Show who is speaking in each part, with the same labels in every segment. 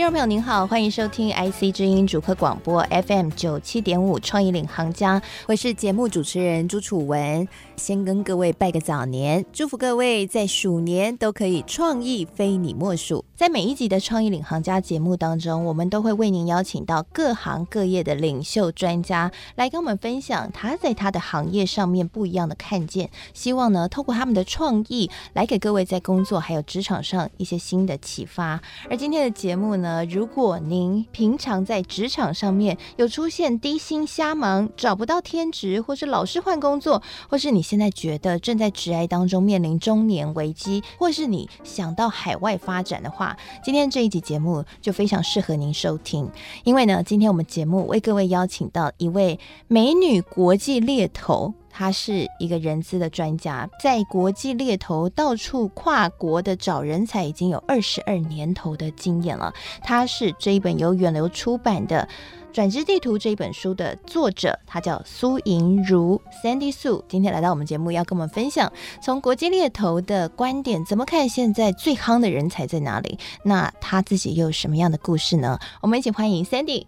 Speaker 1: 听众朋友您好，欢迎收听 IC 之音主客广播 FM 九七点五创意领航家，我是节目主持人朱楚文。先跟各位拜个早年，祝福各位在鼠年都可以创意非你莫属。在每一集的创意领航家节目当中，我们都会为您邀请到各行各业的领袖专家来跟我们分享他在他的行业上面不一样的看见，希望呢透过他们的创意来给各位在工作还有职场上一些新的启发。而今天的节目呢，如果您平常在职场上面有出现低薪瞎忙、找不到天职，或是老是换工作，或是你现在觉得正在职涯当中面临中年危机，或是你想到海外发展的话，今天这一集节目就非常适合您收听。因为呢，今天我们节目为各位邀请到一位美女国际猎头，他是一个人资的专家，在国际猎头到处跨国的找人才，已经有二十二年头的经验了。他是这一本由远流出版的。《转职地图》这一本书的作者，他叫苏莹如 Sandy Sue） 今天来到我们节目，要跟我们分享从国际猎头的观点，怎么看现在最夯的人才在哪里？那他自己又有什么样的故事呢？我们一起欢迎 Sandy。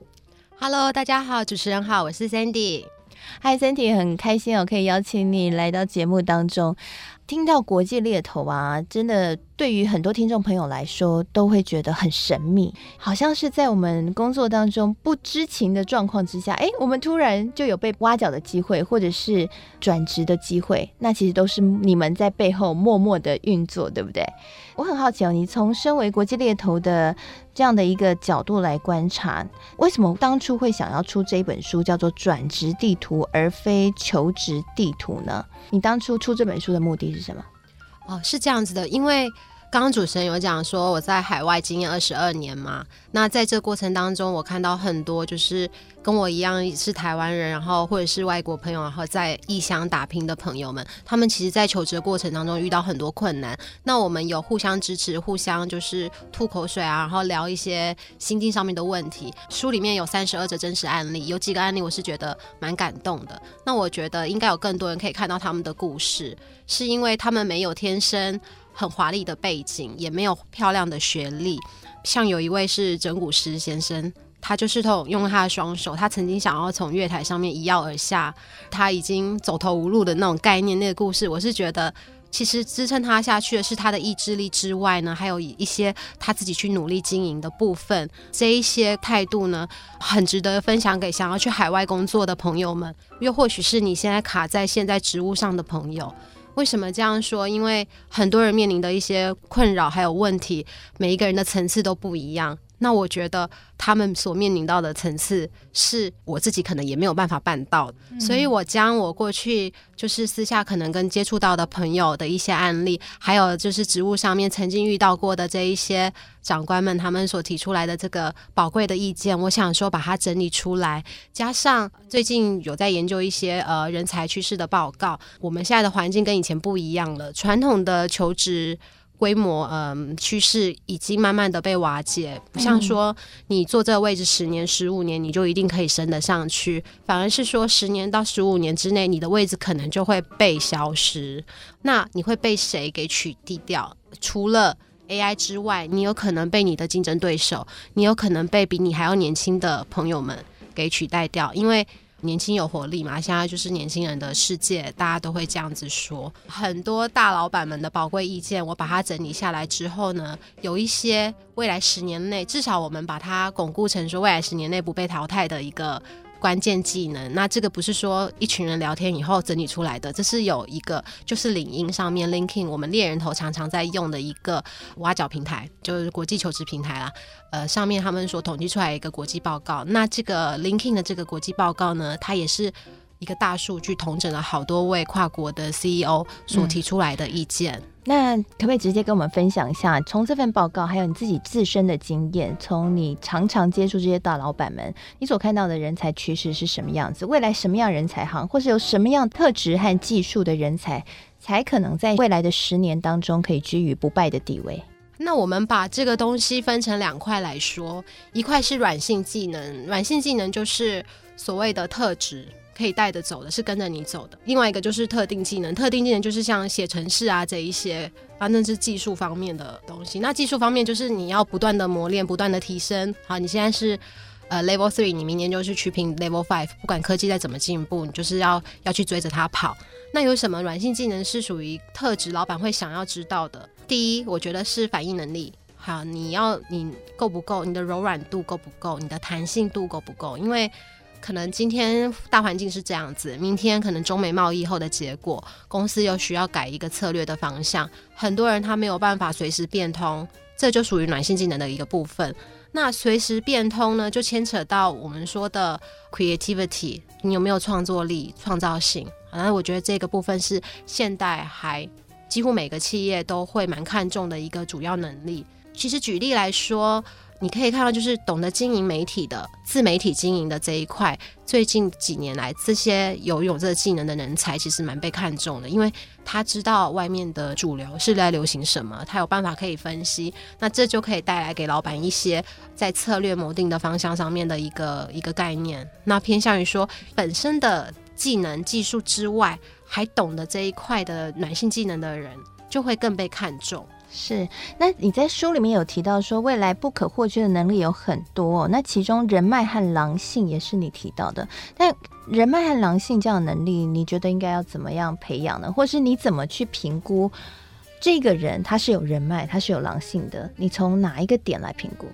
Speaker 2: Hello，大家好，主持人好，我是 Sandy。
Speaker 1: Hi，Sandy，很开心哦，可以邀请你来到节目当中。听到国际猎头啊，真的。对于很多听众朋友来说，都会觉得很神秘，好像是在我们工作当中不知情的状况之下，哎，我们突然就有被挖角的机会，或者是转职的机会，那其实都是你们在背后默默的运作，对不对？我很好奇哦，你从身为国际猎头的这样的一个角度来观察，为什么当初会想要出这本书，叫做《转职地图》，而非求职地图呢？你当初出这本书的目的是什么？
Speaker 2: 哦，是这样子的，因为。刚主持人有讲说我在海外经验二十二年嘛，那在这过程当中，我看到很多就是跟我一样是台湾人，然后或者是外国朋友，然后在异乡打拼的朋友们，他们其实，在求职过程当中遇到很多困难。那我们有互相支持，互相就是吐口水啊，然后聊一些心境上面的问题。书里面有三十二则真实案例，有几个案例我是觉得蛮感动的。那我觉得应该有更多人可以看到他们的故事，是因为他们没有天生。很华丽的背景，也没有漂亮的学历。像有一位是整蛊师先生，他就是从用他的双手，他曾经想要从月台上面一跃而下，他已经走投无路的那种概念。那个故事，我是觉得，其实支撑他下去的是他的意志力之外呢，还有一些他自己去努力经营的部分。这一些态度呢，很值得分享给想要去海外工作的朋友们，又或许是你现在卡在现在职务上的朋友。为什么这样说？因为很多人面临的一些困扰还有问题，每一个人的层次都不一样。那我觉得他们所面临到的层次，是我自己可能也没有办法办到的。嗯。所以我将我过去就是私下可能跟接触到的朋友的一些案例，还有就是职务上面曾经遇到过的这一些长官们他们所提出来的这个宝贵的意见，我想说把它整理出来，加上最近有在研究一些呃人才趋势的报告，我们现在的环境跟以前不一样了，传统的求职。规模，嗯，趋势已经慢慢的被瓦解，不像说你坐这个位置十年、十五年，你就一定可以升得上去，反而是说十年到十五年之内，你的位置可能就会被消失。那你会被谁给取缔掉？除了 AI 之外，你有可能被你的竞争对手，你有可能被比你还要年轻的朋友们给取代掉，因为。年轻有活力嘛？现在就是年轻人的世界，大家都会这样子说。很多大老板们的宝贵意见，我把它整理下来之后呢，有一些未来十年内，至少我们把它巩固成说未来十年内不被淘汰的一个。关键技能，那这个不是说一群人聊天以后整理出来的，这是有一个就是领英上面 Linking 我们猎人头常常在用的一个挖角平台，就是国际求职平台啦。呃，上面他们所统计出来一个国际报告，那这个 Linking 的这个国际报告呢，它也是。一个大数据统整了好多位跨国的 CEO 所提出来的意见。嗯，
Speaker 1: 那可不可以直接跟我们分享一下，从这份报告，还有你自己自身的经验，从你常常接触这些大老板们，你所看到的人才趋势是什么样子？未来什么样人才行，或是有什么样特质和技术的人才，才可能在未来的十年当中可以居于不败的地位？
Speaker 2: 那我们把这个东西分成两块来说，一块是软性技能，软性技能就是所谓的特质，可以带着走的，是跟着你走的；另外一个就是特定技能，特定技能就是像写程式啊这一些，反正是技术方面的东西。那技术方面就是你要不断的磨练，不断的提升。好，你现在是呃 level three，你明年就是去拼 level five，不管科技再怎么进步，你就是要要去追着它跑。那有什么软性技能是属于特质，老板会想要知道的？第一，我觉得是反应能力。好，你要你够不够？你的柔软度够不够？你的弹性度够不够？因为可能今天大环境是这样子，明天可能中美贸易后的结果，公司又需要改一个策略的方向，很多人他没有办法随时变通，这就属于软性技能的一个部分。那随时变通呢，就牵扯到我们说的 creativity，你有没有创作力、创造性？那我觉得这个部分是现代还。几乎每个企业都会蛮看重的一个主要能力。其实举例来说，你可以看到，就是懂得经营媒体的自媒体经营的这一块，最近几年来，这些有有这个技能的人才其实蛮被看重的，因为他知道外面的主流是在流行什么，他有办法可以分析，那这就可以带来给老板一些在策略谋定的方向上面的一个一个概念。那偏向于说本身的技能技术之外。还懂得这一块的软性技能的人，就会更被看重。
Speaker 1: 是，那你在书里面有提到说，未来不可或缺的能力有很多，那其中人脉和狼性也是你提到的。但人脉和狼性这样的能力，你觉得应该要怎么样培养呢？或是你怎么去评估这个人他是有人脉，他是有狼性的？你从哪一个点来评估？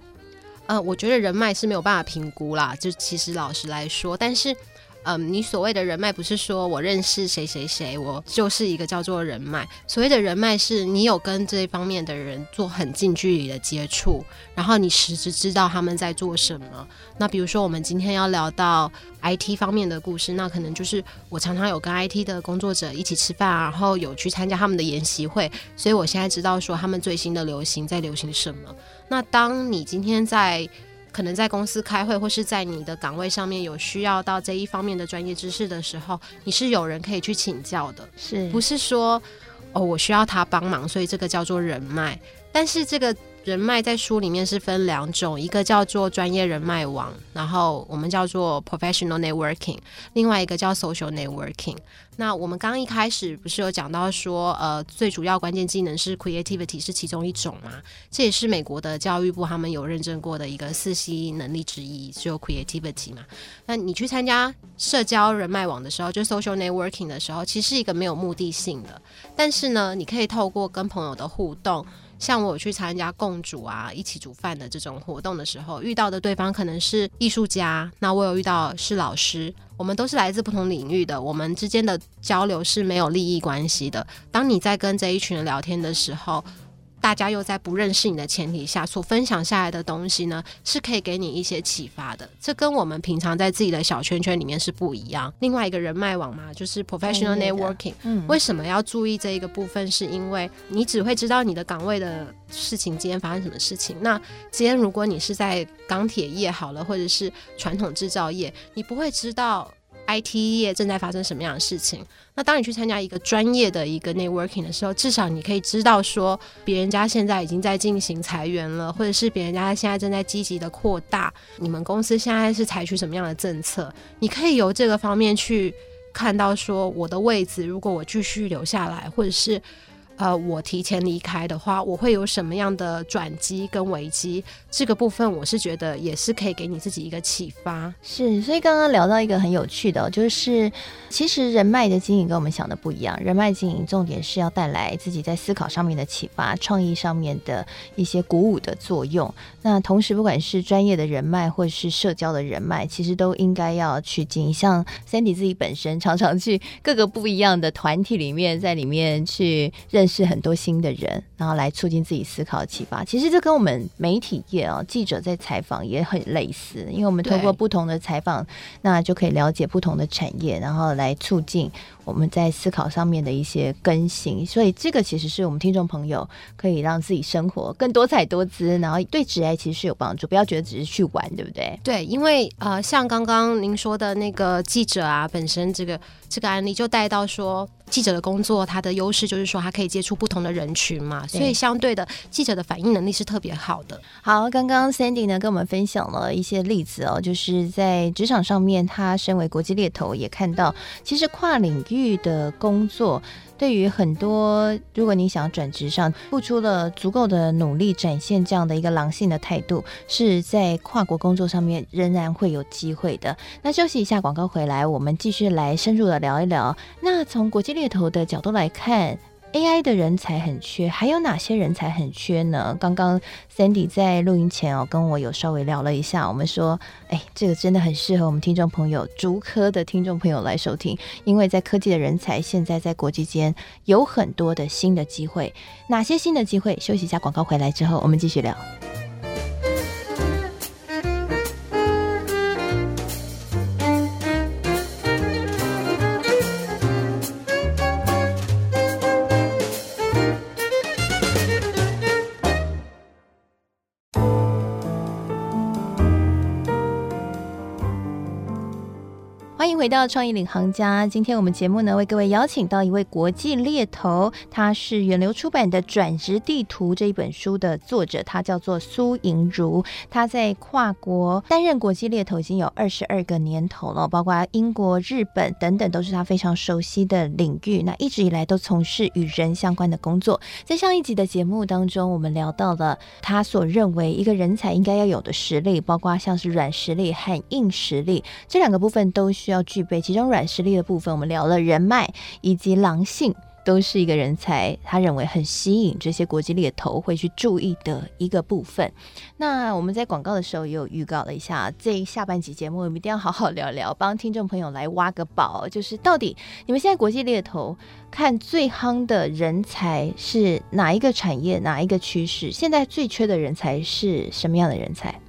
Speaker 2: 呃，我觉得人脉是没有办法评估啦，就其实老实来说，但是。嗯，你所谓的人脉不是说我认识谁谁谁，我就是一个叫做人脉。所谓的人脉是你有跟这一方面的人做很近距离的接触，然后你实质知道他们在做什么。那比如说我们今天要聊到 IT 方面的故事，那可能就是我常常有跟 IT 的工作者一起吃饭，然后有去参加他们的研习会，所以我现在知道说他们最新的流行在流行什么。那当你今天在可能在公司开会，或是在你的岗位上面有需要到这一方面的专业知识的时候，你是有人可以去请教的，
Speaker 1: 是
Speaker 2: 不是说哦，我需要他帮忙，所以这个叫做人脉，但是这个。人脉在书里面是分两种，一个叫做专业人脉网，然后我们叫做 professional networking，另外一个叫 social networking。那我们刚一开始不是有讲到说，呃，最主要关键技能是 creativity 是其中一种嘛？这也是美国的教育部他们有认证过的一个四 C 能力之一，就 creativity 嘛。那你去参加社交人脉网的时候，就 social networking 的时候，其实是一个没有目的性的，但是呢，你可以透过跟朋友的互动。像我去参加共煮啊，一起煮饭的这种活动的时候，遇到的对方可能是艺术家，那我有遇到是老师，我们都是来自不同领域的，我们之间的交流是没有利益关系的。当你在跟这一群人聊天的时候，大家又在不认识你的前提下所分享下来的东西呢，是可以给你一些启发的。这跟我们平常在自己的小圈圈里面是不一样。另外一个人脉网嘛，就是 professional networking。嗯，为什么要注意这一个部分？是因为你只会知道你的岗位的事情，今天发生什么事情。那今天如果你是在钢铁业好了，或者是传统制造业，你不会知道。IT 业正在发生什么样的事情？那当你去参加一个专业的一个 networking 的时候，至少你可以知道说，别人家现在已经在进行裁员了，或者是别人家现在正在积极的扩大。你们公司现在是采取什么样的政策？你可以由这个方面去看到说，我的位置如果我继续留下来，或者是。呃，我提前离开的话，我会有什么样的转机跟危机？这个部分我是觉得也是可以给你自己一个启发。
Speaker 1: 是，所以刚刚聊到一个很有趣的，就是其实人脉的经营跟我们想的不一样。人脉经营重点是要带来自己在思考上面的启发、创意上面的一些鼓舞的作用。那同时，不管是专业的人脉或是社交的人脉，其实都应该要去经营。像 Sandy 自己本身常常去各个不一样的团体里面，在里面去认。是很多新的人，然后来促进自己思考的启发。其实这跟我们媒体业啊，记者在采访也很类似，因为我们通过不同的采访，那就可以了解不同的产业，然后来促进我们在思考上面的一些更新。所以这个其实是我们听众朋友可以让自己生活更多彩多姿，然后对职业其实是有帮助。不要觉得只是去玩，对不对？
Speaker 2: 对，因为呃，像刚刚您说的那个记者啊，本身这个这个案例就带到说。记者的工作，他的优势就是说，他可以接触不同的人群嘛，所以相对的，记者的反应能力是特别好的。
Speaker 1: 好，刚刚 Sandy 呢跟我们分享了一些例子哦，就是在职场上面，他身为国际猎头，也看到其实跨领域的工作。对于很多，如果你想转职上，付出了足够的努力，展现这样的一个狼性的态度，是在跨国工作上面仍然会有机会的。那休息一下，广告回来，我们继续来深入的聊一聊。那从国际猎头的角度来看。AI 的人才很缺，还有哪些人才很缺呢？刚刚 Sandy 在录音前哦，跟我有稍微聊了一下，我们说，哎，这个真的很适合我们听众朋友，竹科的听众朋友来收听，因为在科技的人才现在在国际间有很多的新的机会，哪些新的机会？休息一下，广告回来之后，我们继续聊。回到创意领航家，今天我们节目呢，为各位邀请到一位国际猎头，他是远流出版的《转职地图》这一本书的作者，他叫做苏莹如。他在跨国担任国际猎头已经有二十二个年头了，包括英国、日本等等，都是他非常熟悉的领域。那一直以来都从事与人相关的工作。在上一集的节目当中，我们聊到了他所认为一个人才应该要有的实力，包括像是软实力和硬实力这两个部分都需要。具备其中软实力的部分，我们聊了人脉以及狼性，都是一个人才他认为很吸引这些国际猎头会去注意的一个部分。那我们在广告的时候也有预告了一下，这下半集节目我们一定要好好聊聊，帮听众朋友来挖个宝，就是到底你们现在国际猎头看最夯的人才是哪一个产业，哪一个趋势？现在最缺的人才是什么样的人才？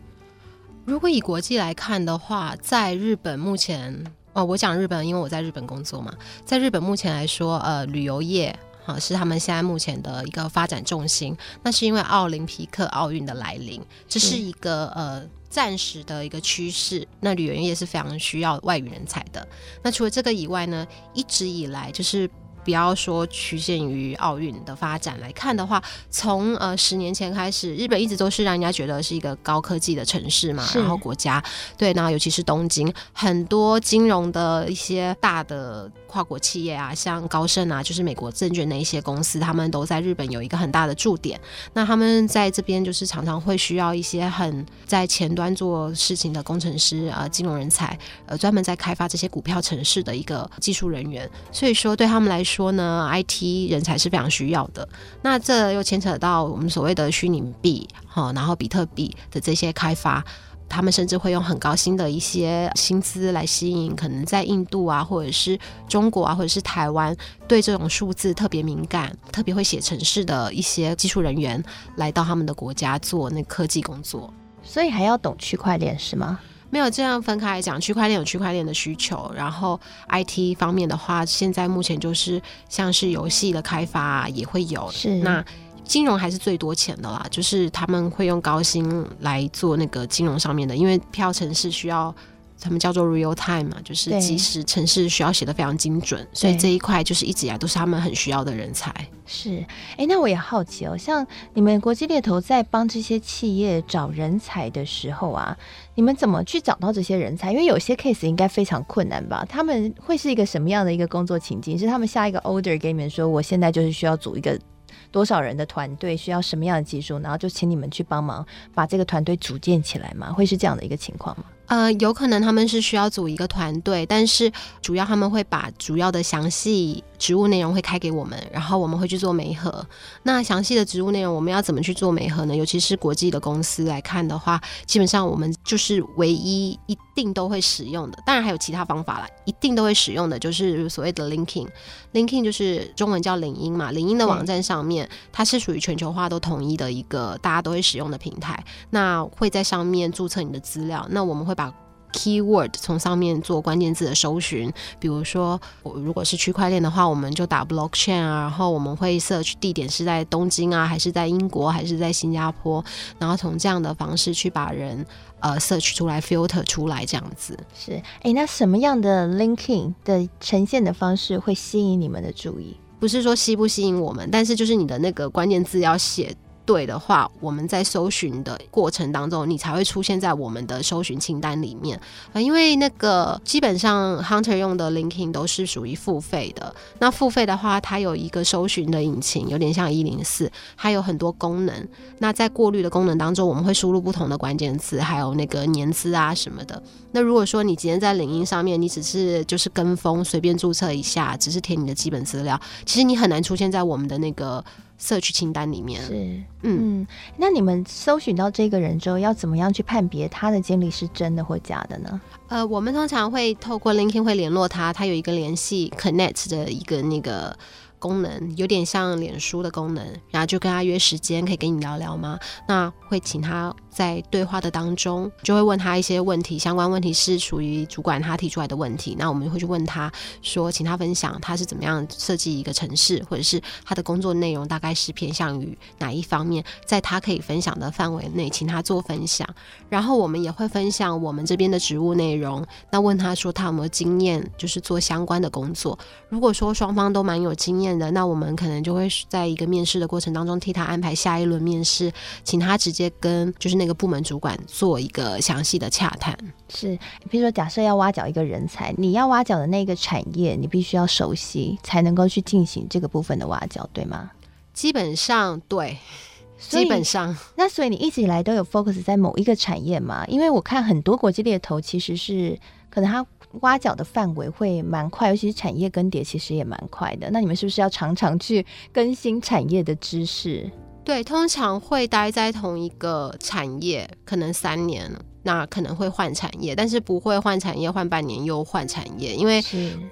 Speaker 2: 如果以国际来看的话，在日本目前。哦，我讲日本，因为我在日本工作嘛。在日本目前来说，呃，旅游业啊是他们现在目前的一个发展重心。那是因为奥林匹克奥运的来临，这是一个呃暂时的一个趋势。那旅游业是非常需要外语人才的。那除了这个以外呢，一直以来就是。不要说局限于奥运的发展来看的话，从呃十年前开始，日本一直都是让人家觉得是一个高科技的城市嘛，然后国家对，然后尤其是东京，很多金融的一些大的跨国企业啊，像高盛啊，就是美国证券的一些公司，他们都在日本有一个很大的驻点。那他们在这边就是常常会需要一些很在前端做事情的工程师啊、呃，金融人才，呃，专门在开发这些股票城市的一个技术人员。所以说对他们来说。说呢，IT 人才是非常需要的。那这又牵扯到我们所谓的虚拟币，哈，然后比特币的这些开发，他们甚至会用很高薪的一些薪资来吸引可能在印度啊，或者是中国啊，或者是台湾对这种数字特别敏感、特别会写程式的一些技术人员来到他们的国家做那科技工作。
Speaker 1: 所以还要懂区块链是吗？
Speaker 2: 没有这样分开来讲，区块链有区块链的需求，然后 IT 方面的话，现在目前就是像是游戏的开发啊，也会有。
Speaker 1: 是
Speaker 2: 那金融还是最多钱的啦，就是他们会用高薪来做那个金融上面的，因为票城是需要。他们叫做 real time 嘛，就是即时城市需要写的非常精准，所以这一块就是一直以来都是他们很需要的人才。
Speaker 1: 是，哎，那我也好奇哦，像你们国际猎头在帮这些企业找人才的时候啊，你们怎么去找到这些人才？因为有些 case 应该非常困难吧？他们会是一个什么样的一个工作情境？是他们下一个 order 给你们说，我现在就是需要组一个多少人的团队，需要什么样的技术，然后就请你们去帮忙把这个团队组建起来吗？会是这样的一个情况吗？
Speaker 2: 呃，有可能他们是需要组一个团队，但是主要他们会把主要的详细植物内容会开给我们，然后我们会去做媒合。那详细的植物内容我们要怎么去做媒合呢？尤其是国际的公司来看的话，基本上我们就是唯一一定都会使用的，当然还有其他方法啦，一定都会使用的就是所谓的 LinkedIn。LinkedIn 就是中文叫领英嘛，领英的网站上面，它是属于全球化都统一的一个大家都会使用的平台。那会在上面注册你的资料，那我们会把 keyword，从上面做关键字的搜寻。比如说，我如果是区块链的话，我们就打 blockchain 啊，然后我们会 search 地点是在东京啊，还是在英国，还是在新加坡，然后从这样的方式去把人呃 search 出来，filter 出来，这样子。
Speaker 1: 是，哎，那什么样的 linking 的呈现的方式会吸引你们的注意？
Speaker 2: 不是说吸不吸引我们，但是就是你的那个关键字要写。对的话，我们在搜寻的过程当中，你才会出现在我们的搜寻清单里面啊、因为那个基本上 Hunter 用的 linking 都是属于付费的。那付费的话，它有一个搜寻的引擎，有点像一零四，它有很多功能。那在过滤的功能当中，我们会输入不同的关键词，还有那个年资啊什么的。那如果说你今天在领英上面，你只是就是跟风，随便注册一下，只是填你的基本资料，其实你很难出现在我们的那个。社区清单里面
Speaker 1: 是，嗯嗯，那你们搜寻到这个人之后，要怎么样去判别他的经历是真的或假的呢？
Speaker 2: 呃，我们通常会透过 LinkedIn 会联络他，他有一个联系 Connect 的一个那个。功能有点像脸书的功能，然后就跟他约时间，可以跟你聊聊吗？那会请他在对话的当中，就会问他一些问题，相关问题是属于主管他提出来的问题。那我们会去问他说，请他分享他是怎么样设计一个城市，或者是他的工作内容大概是偏向于哪一方面，在他可以分享的范围内，请他做分享。然后我们也会分享我们这边的职务内容，那问他说他有没有经验，就是做相关的工作。如果说双方都蛮有经验。的那我们可能就会在一个面试的过程当中替他安排下一轮面试，请他直接跟就是那个部门主管做一个详细的洽谈。
Speaker 1: 是，比如说假设要挖角一个人才，你要挖角的那个产业，你必须要熟悉，才能够去进行这个部分的挖角，对吗？
Speaker 2: 基本上对，基本上。
Speaker 1: 那所以你一直以来都有 focus 在某一个产业嘛？因为我看很多国际猎头其实是可能他。挖角的范围会蛮快，尤其是产业更迭，其实也蛮快的。那你们是不是要常常去更新产业的知识？
Speaker 2: 对，通常会待在同一个产业，可能三年。那可能会换产业，但是不会换产业换半年又换产业，因为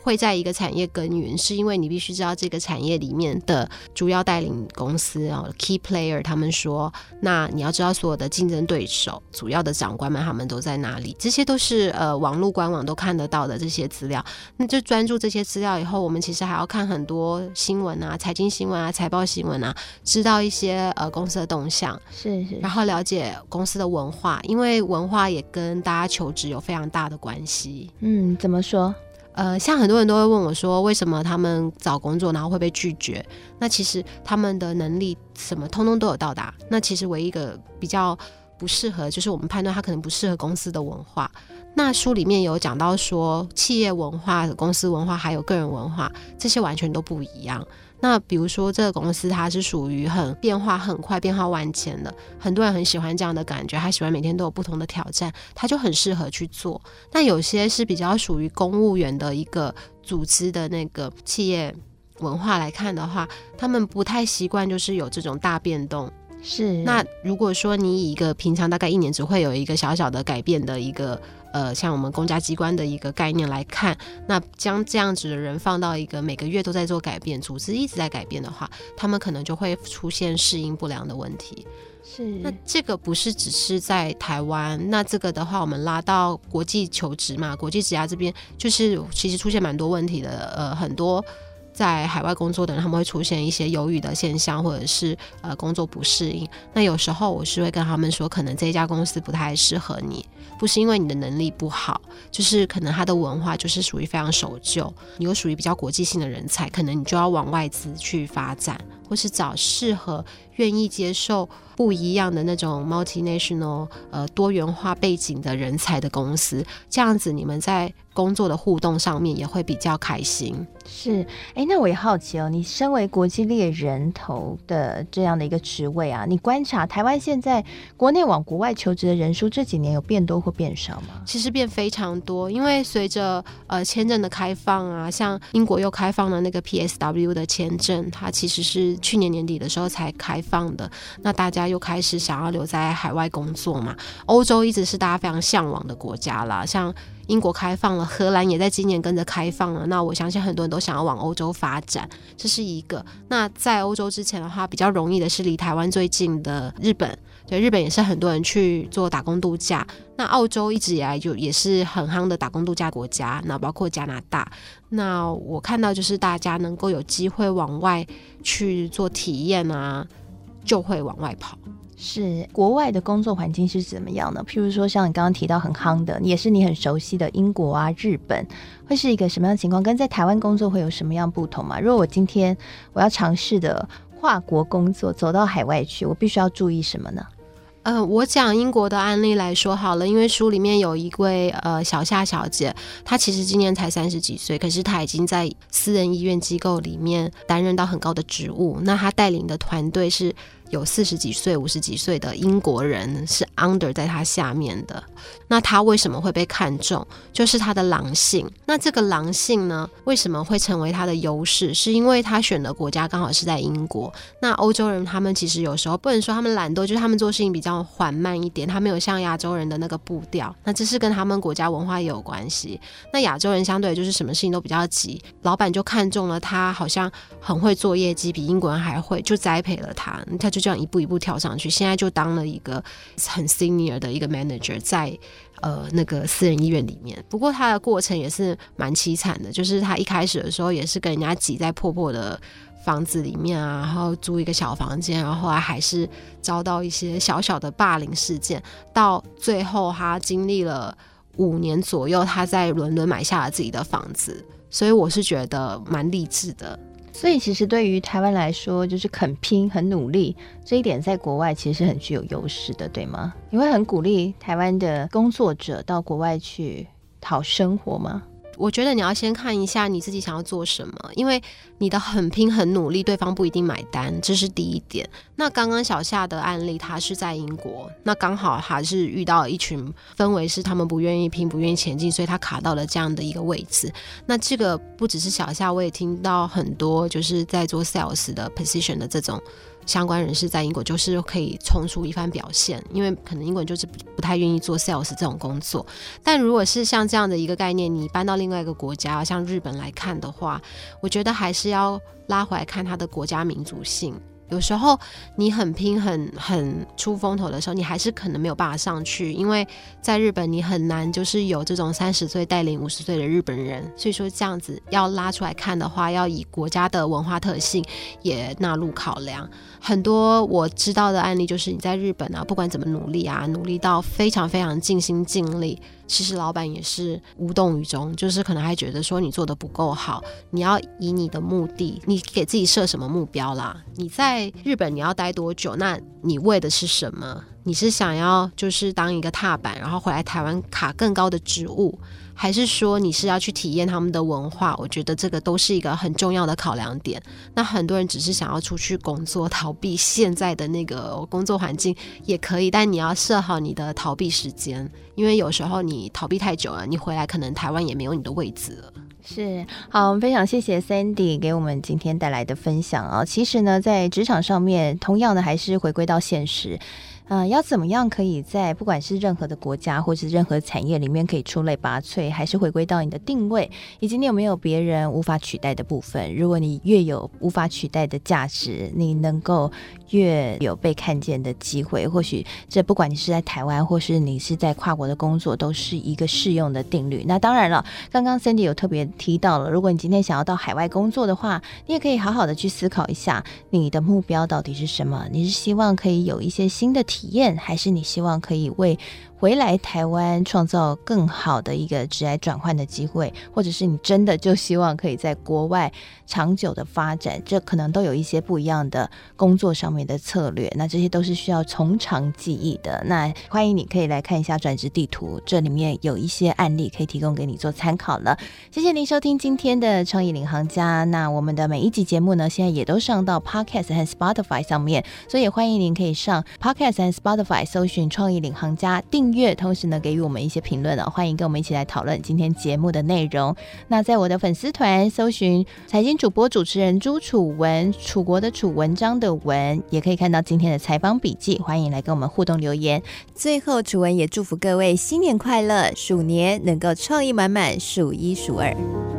Speaker 2: 会在一个产业耕耘，是因为你必须知道这个产业里面的主要带领公司，然后 key player 他们说，那你要知道所有的竞争对手、主要的长官们他们都在哪里，这些都是呃网络官网都看得到的这些资料。那就专注这些资料以后，我们其实还要看很多新闻啊、财经新闻啊、财报新闻啊，知道一些呃公司的动向，
Speaker 1: 是是，
Speaker 2: 然后了解公司的文化，因为文化。话也跟大家求职有非常大的关系。
Speaker 1: 嗯，怎么说？
Speaker 2: 呃，像很多人都会问我说，为什么他们找工作然后会被拒绝？那其实他们的能力什么通通都有到达。那其实唯一一个比较不适合，就是我们判断他可能不适合公司的文化。那书里面有讲到说，企业文化、公司文化还有个人文化，这些完全都不一样。那比如说，这个公司它是属于很变化很快、变化万千的，很多人很喜欢这样的感觉，他喜欢每天都有不同的挑战，他就很适合去做。那有些是比较属于公务员的一个组织的那个企业文化来看的话，他们不太习惯，就是有这种大变动。
Speaker 1: 是。
Speaker 2: 那如果说你以一个平常大概一年只会有一个小小的改变的一个。呃，像我们公家机关的一个概念来看，那将这样子的人放到一个每个月都在做改变，组织一直在改变的话，他们可能就会出现适应不良的问题。
Speaker 1: 是，
Speaker 2: 那这个不是只是在台湾，那这个的话，我们拉到国际求职嘛，国际职涯这边，就是其实出现蛮多问题的，呃，很多。在海外工作的人，他们会出现一些忧郁的现象，或者是呃工作不适应。那有时候我是会跟他们说，可能这家公司不太适合你，不是因为你的能力不好，就是可能他的文化就是属于非常守旧。你又属于比较国际性的人才，可能你就要往外资去发展，或是找适合愿意接受不一样的那种 multinational 呃多元化背景的人才的公司。这样子你们在工作的互动上面也会比较开心。
Speaker 1: 是，哎，那我也好奇哦，你身为国际猎人头的这样的一个职位啊，你观察台湾现在国内往国外求职的人数这几年有变多或变少吗？
Speaker 2: 其实变非常多，因为随着呃签证的开放啊，像英国又开放了那个 PSW 的签证，它其实是去年年底的时候才开放的，那大家又开始想要留在海外工作嘛。欧洲一直是大家非常向往的国家啦，像。英国开放了，荷兰也在今年跟着开放了。那我相信很多人都想要往欧洲发展，这是一个。那在欧洲之前的话，比较容易的是离台湾最近的日本，对，日本也是很多人去做打工度假。那澳洲一直以来就也是很夯的打工度假国家，那包括加拿大。那我看到就是大家能够有机会往外去做体验啊，就会往外跑。
Speaker 1: 是国外的工作环境是怎么样呢？譬如说像你刚刚提到很夯的，也是你很熟悉的英国啊、日本，会是一个什么样的情况？跟在台湾工作会有什么样不同吗？如果我今天我要尝试的跨国工作，走到海外去，我必须要注意什么呢？
Speaker 2: 嗯、呃，我讲英国的案例来说好了，因为书里面有一位呃小夏小姐，她其实今年才三十几岁，可是她已经在私人医院机构里面担任到很高的职务。那她带领的团队是有四十几岁、五十几岁的英国人，是 under 在他下面的。那他为什么会被看中？就是他的狼性。那这个狼性呢，为什么会成为他的优势？是因为他选的国家刚好是在英国。那欧洲人他们其实有时候不能说他们懒惰，就是他们做事情比较。缓慢一点，他没有像亚洲人的那个步调，那这是跟他们国家文化也有关系。那亚洲人相对就是什么事情都比较急，老板就看中了他，好像很会做业绩，比英国人还会，就栽培了他，他就就这样一步一步跳上去，现在就当了一个很 senior 的一个 manager，在呃那个私人医院里面。不过他的过程也是蛮凄惨的，就是他一开始的时候也是跟人家挤在破破的。房子里面啊，然后租一个小房间，然后后来还是遭到一些小小的霸凌事件，到最后他经历了五年左右，他在伦敦买下了自己的房子，所以我是觉得蛮励志的。
Speaker 1: 所以其实对于台湾来说，就是肯拼、很努力这一点，在国外其实是很具有优势的，对吗？你会很鼓励台湾的工作者到国外去讨生活吗？
Speaker 2: 我觉得你要先看一下你自己想要做什么，因为你的很拼很努力，对方不一定买单，这是第一点。那刚刚小夏的案例，他是在英国，那刚好还是遇到一群氛围是他们不愿意拼、不愿意前进，所以他卡到了这样的一个位置。那这个不只是小夏，我也听到很多就是在做 sales 的 position 的这种。相关人士在英国就是可以冲出一番表现，因为可能英国人就是不太愿意做 sales 这种工作。但如果是像这样的一个概念，你搬到另外一个国家，像日本来看的话，我觉得还是要拉回来看它的国家民族性。有时候你很拼、很很出风头的时候，你还是可能没有办法上去，因为在日本你很难就是有这种三十岁带领五十岁的日本人。所以说这样子要拉出来看的话，要以国家的文化特性也纳入考量。很多我知道的案例就是你在日本啊，不管怎么努力啊，努力到非常非常尽心尽力。其实老板也是无动于衷，就是可能还觉得说你做的不够好。你要以你的目的，你给自己设什么目标啦？你在日本你要待多久？那你为的是什么？你是想要就是当一个踏板，然后回来台湾卡更高的职务？还是说你是要去体验他们的文化？我觉得这个都是一个很重要的考量点。那很多人只是想要出去工作，逃避现在的那个工作环境也可以，但你要设好你的逃避时间，因为有时候你逃避太久了，你回来可能台湾也没有你的位置了。
Speaker 1: 是，好，我们非常谢谢 Sandy 给我们今天带来的分享啊。其实呢，在职场上面，同样的还是回归到现实。呃，要怎么样可以在不管是任何的国家或是任何产业里面可以出类拔萃，还是回归到你的定位，以及你有没有别人无法取代的部分？如果你越有无法取代的价值，你能够越有被看见的机会。或许这不管你是在台湾，或是你是在跨国的工作，都是一个适用的定律。那当然了，刚刚 Cindy 有特别提到了，如果你今天想要到海外工作的话，你也可以好好的去思考一下，你的目标到底是什么？你是希望可以有一些新的体验，还是你希望可以为回来台湾创造更好的一个职业转换的机会，或者是你真的就希望可以在国外长久的发展，这可能都有一些不一样的工作上面的策略。那这些都是需要从长计议的。那欢迎你可以来看一下转职地图，这里面有一些案例可以提供给你做参考了。谢谢您收听今天的创意领航家。那我们的每一集节目呢，现在也都上到 Podcast 和 Spotify 上面，所以也欢迎您可以上 Podcast 和 Spotify 搜寻创意领航家定阅，同时呢，给予我们一些评论哦，欢迎跟我们一起来讨论今天节目的内容。那在我的粉丝团搜寻财经主播主持人朱楚文，楚国的楚，文章的文，也可以看到今天的采访笔记。欢迎来跟我们互动留言。最后，楚文也祝福各位新年快乐，鼠年能够创意满满，数一数二。